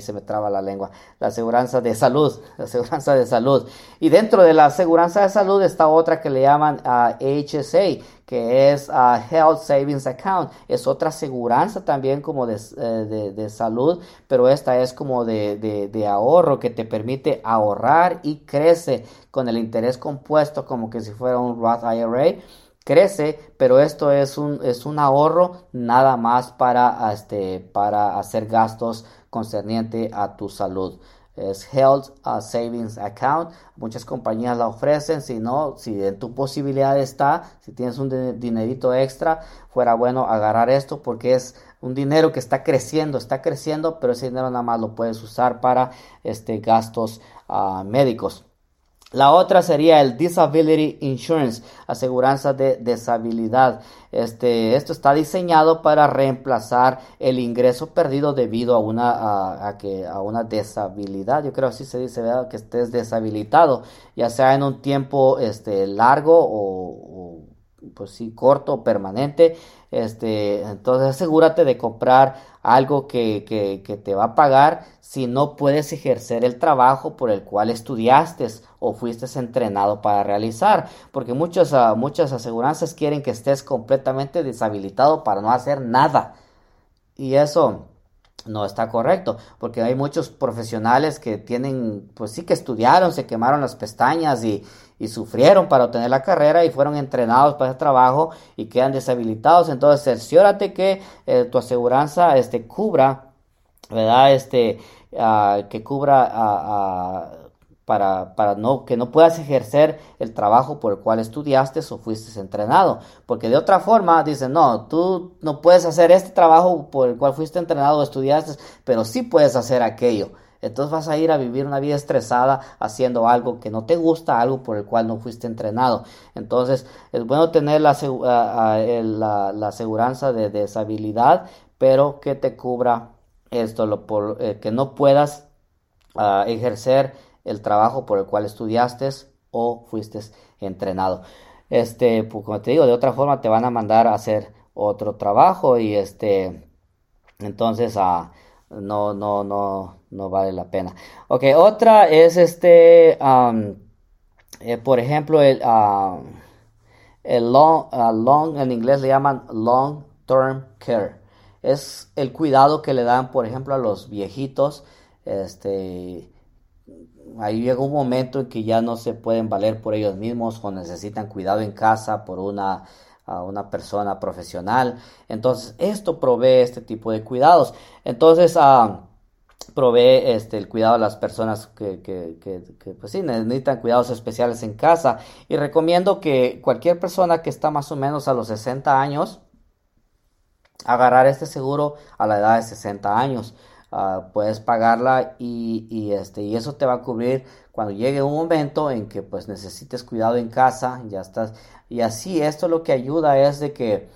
se me traba la lengua, la aseguranza de salud, la aseguranza de salud. Y dentro de la aseguranza de salud está otra que le llaman uh, HSA, que es uh, Health Savings Account. Es otra aseguranza también como de, eh, de salud, pero esta es como de, ahorro que te permite ahorrar y crece con el interés compuesto como que si fuera un Roth IRA crece, pero esto es un, es un ahorro nada más para, este, para hacer gastos concerniente a tu salud. Es Health uh, Savings Account. Muchas compañías la ofrecen. Si no, si en tu posibilidad está, si tienes un dinerito extra, fuera bueno agarrar esto porque es un dinero que está creciendo, está creciendo, pero ese dinero nada más lo puedes usar para este, gastos uh, médicos. La otra sería el Disability Insurance, aseguranza de deshabilidad. Este, esto está diseñado para reemplazar el ingreso perdido debido a una, a, que, a una deshabilidad. Yo creo así se dice, que estés deshabilitado, ya sea en un tiempo este, largo o, pues sí, corto o permanente. Este, entonces asegúrate de comprar algo que, que, te va a pagar si no puedes ejercer el trabajo por el cual estudiaste o fuiste entrenado para realizar. Porque muchas, ah, muchas aseguranzas quieren que estés completamente deshabilitado para no hacer nada. Y eso no está correcto, porque hay muchos profesionales que tienen, pues sí que estudiaron, se quemaron las pestañas y, y sufrieron para obtener la carrera y fueron entrenados para ese trabajo y quedan deshabilitados. Entonces, cerciórate que eh, tu aseguranza este, cubra, ¿verdad? Este, ah, que cubra uh, para, para no, que no puedas ejercer el trabajo por el cual estudiaste o fuiste entrenado. Porque de otra forma dicen, no, tú no puedes hacer este trabajo por el cual fuiste entrenado o estudiaste, pero sí puedes hacer aquello. Entonces vas a ir a vivir una vida estresada haciendo algo que no te gusta, algo por el cual no fuiste entrenado. Entonces es bueno tener la, la, la aseguranza de, deshabilidad, pero que te cubra esto, lo por, eh, que no puedas ah, ejercer el trabajo por el cual estudiaste o fuiste entrenado. Este, pues, como te digo, de otra forma te van a mandar a hacer otro trabajo y este, entonces a no, no, no, no vale la pena. Ok, otra es este, eh, por ejemplo, el, el long, long, en inglés le llaman long term care. Es el cuidado que le dan, por ejemplo, a los viejitos. Este, ahí llega un momento en que ya no se pueden valer por ellos mismos o necesitan cuidado en casa por una una persona profesional. Entonces, esto provee este tipo de cuidados. Entonces, uh, provee este, el cuidado a las personas que, que, pues necesitan cuidados especiales en casa. Y recomiendo que cualquier persona que está más o menos a los 60 años, agarrar este seguro a la edad de 60 años. Ah, puedes pagarla y, este, y eso te va a cubrir cuando llegue un momento en que pues necesites cuidado en casa, ya estás, y así esto lo que ayuda es de que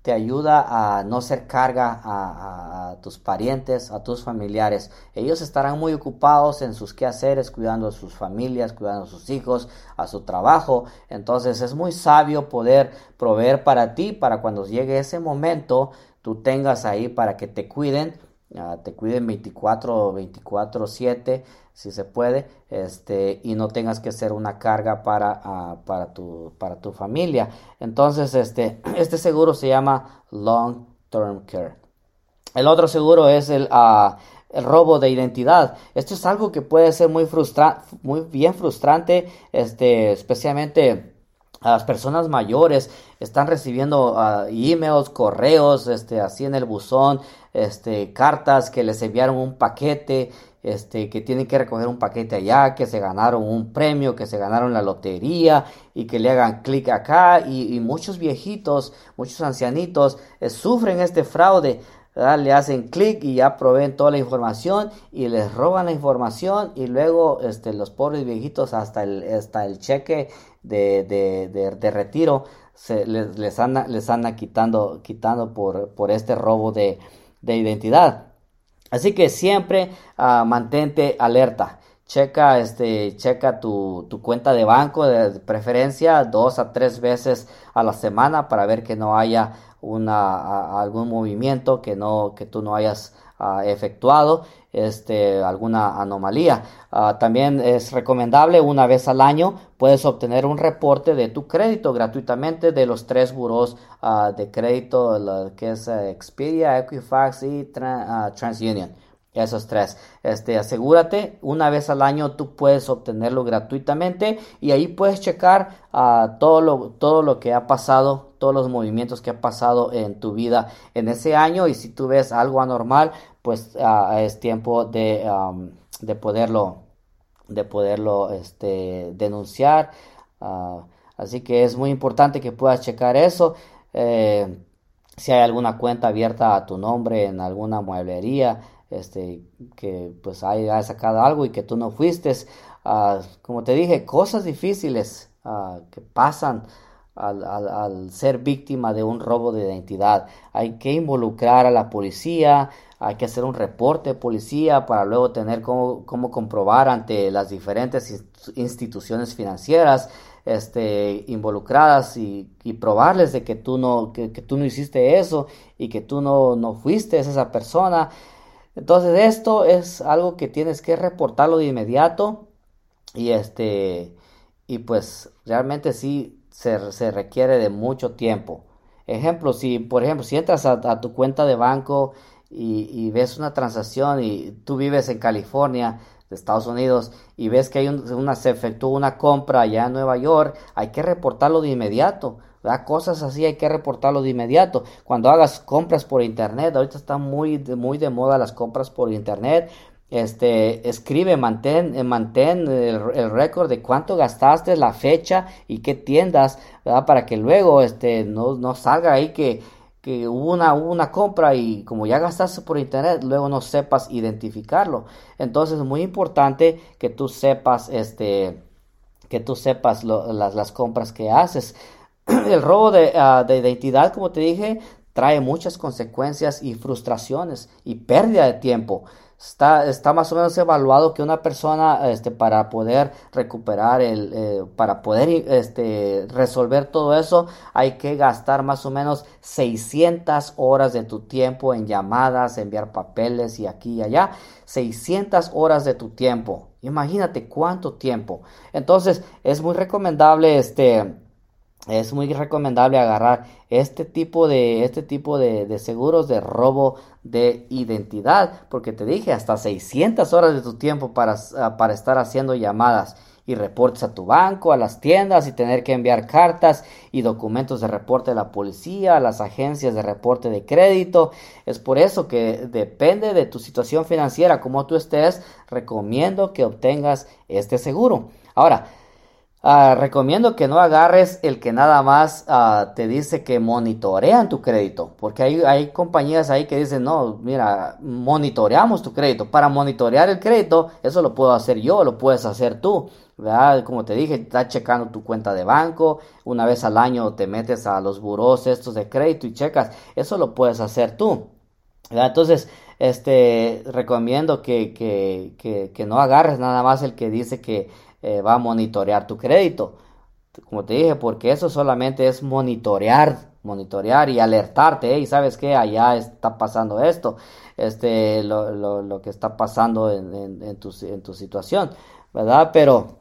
te ayuda a no ser carga a, tus parientes, a tus familiares. Ellos estarán muy ocupados en sus quehaceres, cuidando a sus familias, cuidando a sus hijos, a su trabajo. Entonces es muy sabio poder proveer para ti, para cuando llegue ese momento, tú tengas ahí para que te cuiden te cuiden 24 24 7 si se puede este y no tengas que ser una carga para, ah, para, tu, para tu familia. Entonces este, este seguro se llama long term care. El otro seguro es el, uh, el robo de identidad. Esto es algo que puede ser muy frustrante muy bien frustrante este especialmente las personas mayores están recibiendo uh, emails, correos, este, así en el buzón, este, cartas que les enviaron un paquete, este, que tienen que recoger un paquete allá, que se ganaron un premio, que se ganaron la lotería y que le hagan clic acá y, muchos viejitos, muchos ancianitos eh, sufren este fraude. Le hacen clic y ya proveen toda la información y les roban la información y luego este, los pobres viejitos hasta el, hasta el cheque de, de, de, retiro se, les, les, anda, les anda quitando, quitando por, por este robo de, de identidad. Así que siempre uh, mantente alerta. Checa, este, checa tu, tu, cuenta de banco de preferencia dos a tres veces a la semana para ver que no haya una, algún movimiento que, no, que tú no hayas efectuado este, alguna anomalía. Ah, también es recomendable una vez al año puedes obtener un reporte de tu crédito gratuitamente de los tres buros ah, de crédito que es eh, Expedia, Equifax y ah, TransUnion. Esos tres. Este, asegúrate, una vez al año tú puedes obtenerlo gratuitamente y ahí puedes checar todo, lo, todo lo que ha pasado, todos los movimientos que ha pasado en tu vida en ese año y si tú ves algo anormal, pues ah, es tiempo de, de poderlo, de poderlo este, denunciar. Ah, así que es muy importante que puedas checar eso. Eh, si hay alguna cuenta abierta a tu nombre en alguna mueblería, este, que pues haya sacado algo y que tú no fuiste. Ah, como te dije, cosas difíciles que pasan al, al, ser víctima de un robo de identidad. Hay que involucrar a la policía, hay que hacer un reporte de policía para luego tener cómo, comprobar ante las diferentes instituciones financieras este, involucradas y, probarles de que tú, no, que, tú no hiciste eso y que tú no, no fuiste esa persona. Entonces esto es algo que tienes que reportarlo de inmediato y este y pues realmente sí se, se requiere de mucho tiempo. Ejemplo, si por ejemplo si entras a tu cuenta de banco y, ves una transacción y tú vives en California, de Estados Unidos, y ves que hay una, se efectuó una compra allá en Nueva York, hay que reportarlo de inmediato. Cosas así hay que reportarlo de inmediato. Cuando hagas compras por internet, ahorita está muy, muy de moda las compras por internet, este, escribe, mantén, eh, mantén el, récord de cuánto gastaste, la fecha y qué tiendas, Para que luego, este, no, no salga ahí que, que hubo una, una compra y como ya gastaste por internet, luego no sepas identificarlo. Entonces es muy importante que tú sepas, este, que tú sepas las, las, compras que haces. El robo de, ah, de identidad, como te dije, trae muchas consecuencias y frustraciones y pérdida de tiempo. Está, está más o menos evaluado que una persona este, para poder recuperar el eh, para poder este, resolver todo eso hay que gastar más o menos 600 horas de tu tiempo en llamadas enviar papeles y aquí y allá. 600 horas de tu tiempo. Imagínate cuánto tiempo. Entonces es muy recomendable este es muy recomendable agarrar este tipo de este tipo de, seguros de robo de identidad porque te dije hasta 600 horas de tu tiempo para, ah, para estar haciendo llamadas y reportes a tu banco, a las tiendas y tener que enviar cartas y documentos de reporte a la policía, a las agencias de reporte de crédito. Es por eso que depende de tu situación financiera, como tú estés, recomiendo que obtengas este seguro. Ahora, Ah, recomiendo que no agarres el que nada más ah, te dice que monitorean tu crédito, porque hay, hay compañías ahí que dicen, no, mira, monitoreamos tu crédito. Para monitorear el crédito, eso lo puedo hacer yo, lo puedes hacer tú. ¿verdad? Como te dije, estás checando tu cuenta de banco, una vez al año te metes a los buros estos de crédito y checas, eso lo puedes hacer tú. Entonces, este, recomiendo que, que, que, que no agarres nada más el que dice que eh, va a monitorear tu crédito. Como te dije, porque eso solamente es monitorear, monitorear y alertarte, y sabes que allá está pasando esto, este, lo, que está pasando en, tu, en, tu, situación, ¿verdad? Pero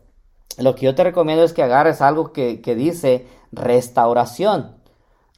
lo que yo te recomiendo es que agarres algo que, que dice restauración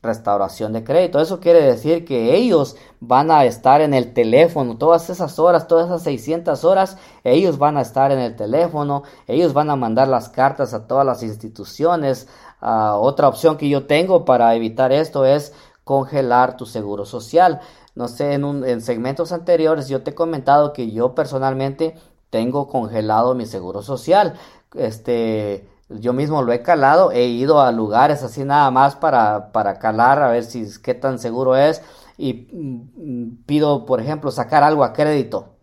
restauración de crédito. Eso quiere decir que ellos van a estar en el teléfono todas esas horas, todas esas 600 horas, ellos van a estar en el teléfono, ellos van a mandar las cartas a todas las instituciones. Ah, otra opción que yo tengo para evitar esto es congelar tu seguro social. No sé, en, un, en segmentos anteriores yo te he comentado que yo personalmente tengo congelado mi seguro social. Este, yo mismo lo he calado, he ido a lugares así nada más para, para calar, a ver si qué tan seguro es. Y mm, pido, por ejemplo, sacar algo a crédito.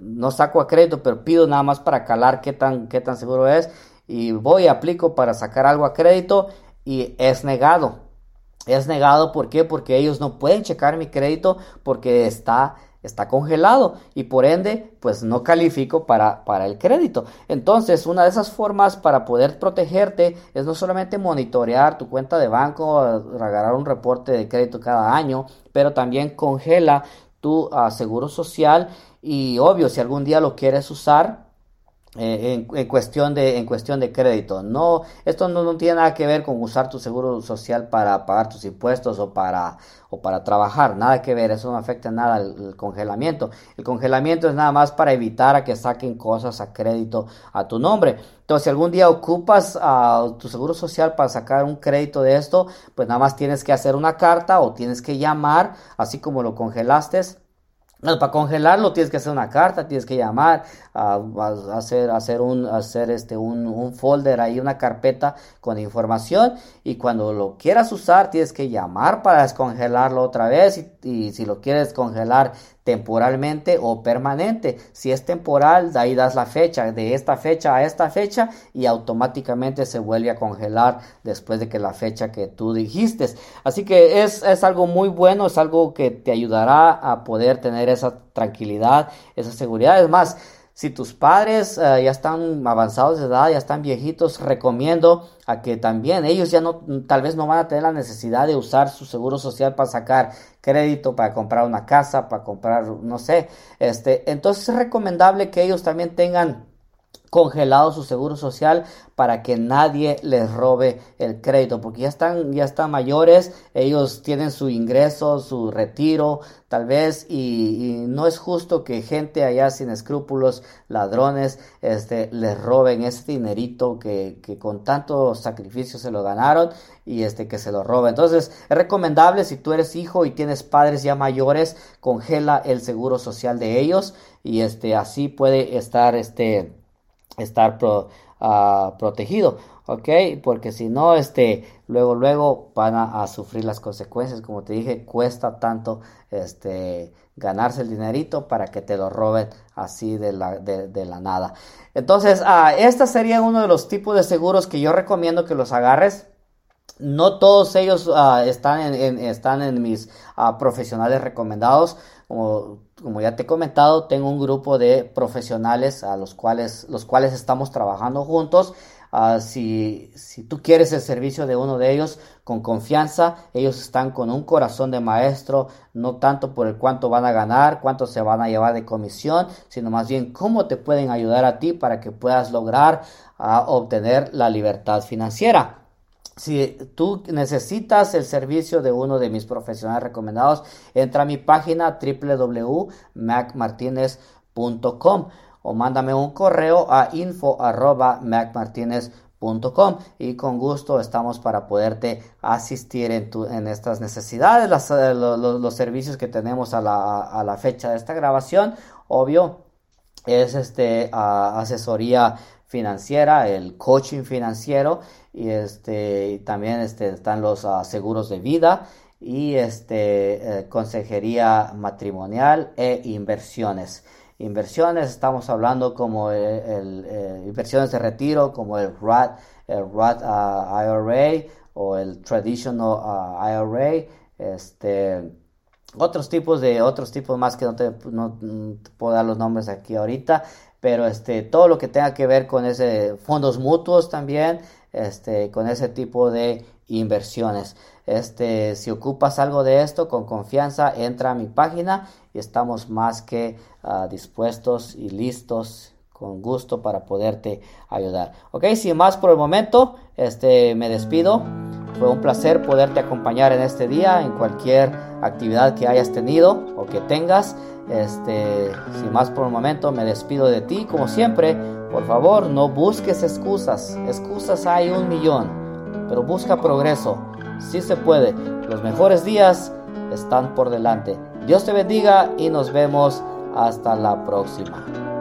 No saco a crédito, pero pido nada más para calar qué tan, qué tan seguro es. Y voy, aplico para sacar algo a crédito y es negado. Es negado, ¿por qué? Porque ellos no pueden checar mi crédito porque está está congelado y por ende pues no califico para, para el crédito. Entonces una de esas formas para poder protegerte es no solamente monitorear tu cuenta de banco, agarrar un reporte de crédito cada año, pero también congela tu ah, seguro social y obvio si algún día lo quieres usar eh, en, cuestión de, en cuestión de crédito. No, esto no, tiene nada que ver con usar tu seguro social para pagar tus impuestos o para, o para trabajar. Nada que ver, eso no afecta nada el, congelamiento. El congelamiento es nada más para evitar a que saquen cosas a crédito a tu nombre. Entonces, si algún día ocupas a tu seguro social para sacar un crédito de esto, pues nada más tienes que hacer una carta o tienes que llamar, así como lo congelaste para congelarlo tienes que hacer una carta, tienes que llamar, a, hacer, hacer, un, hacer este, un, folder ahí, una carpeta con información y cuando lo quieras usar tienes que llamar para descongelarlo otra vez y, y si lo quieres congelar temporalmente o permanente. Si es temporal, de ahí das la fecha, de esta fecha a esta fecha y automáticamente se vuelve a congelar después de que la fecha que tú dijiste. Así que es, es algo muy bueno, es algo que te ayudará a poder tener esa tranquilidad, esa seguridad. Es más, si tus padres eh, ya están avanzados de edad, ya están viejitos, recomiendo a que también ellos ya no, tal vez no van a tener la necesidad de usar su seguro social para sacar crédito, para comprar una casa, para comprar, no sé, este, entonces es recomendable que ellos también tengan congelado su seguro social para que nadie les robe el crédito porque ya están ya están mayores ellos tienen su ingreso su retiro tal vez y, no es justo que gente allá sin escrúpulos ladrones este les roben ese dinerito que, que con tanto sacrificio se lo ganaron y este que se lo roben. Entonces es recomendable si tú eres hijo y tienes padres ya mayores congela el seguro social de ellos y este así puede estar este estar ah, protegido. ¿ok? Porque si no, este, luego, luego van a, sufrir las consecuencias. Como te dije, cuesta tanto, este, ganarse el dinerito para que te lo roben así de la, de, la nada. Entonces, ah, este sería uno de los tipos de seguros que yo recomiendo que los agarres. No todos ellos ah, están, en, están en mis profesionales recomendados. Como, ya te he comentado, tengo un grupo de profesionales a los cuales, los cuales estamos trabajando juntos Ah, si, si, tú quieres el servicio de uno de ellos con confianza, ellos están con un corazón de maestro, no tanto por el cuánto van a ganar, cuánto se van a llevar de comisión, sino más bien cómo te pueden ayudar a ti para que puedas lograr ah, obtener la libertad financiera. Si tú necesitas el servicio de uno de mis profesionales recomendados, entra a mi página www.macmartinez.com o mándame un correo a info y con gusto estamos para poderte asistir en, tu, en estas necesidades, eh, los, servicios que tenemos a la, fecha de esta grabación, obvio, es este asesoría financiera, el coaching financiero y este también este, están los ah, seguros de vida y este eh, consejería matrimonial e inversiones. Inversiones, estamos hablando como el, eh, inversiones de retiro, como el RAT, el IRA o el Traditional uh, IRA, este, otros tipos de otros tipos más que no te, no te, puedo dar los nombres aquí ahorita, pero este, todo lo que tenga que ver con ese fondos mutuos también, este, con ese tipo de inversiones. Este, si ocupas algo de esto, con confianza, entra a mi página y estamos más que ah, dispuestos y listos con gusto para poderte ayudar. Ok, sin más por el momento, este, me despido. Fue un placer poderte acompañar en este día, en cualquier actividad que hayas tenido o que tengas. Este, sin más por el momento, me despido de ti. Como siempre, por favor, no busques excusas. Excusas hay un millón, pero busca progreso. Si se puede. Los mejores días están por delante. Dios te bendiga y nos vemos hasta la próxima.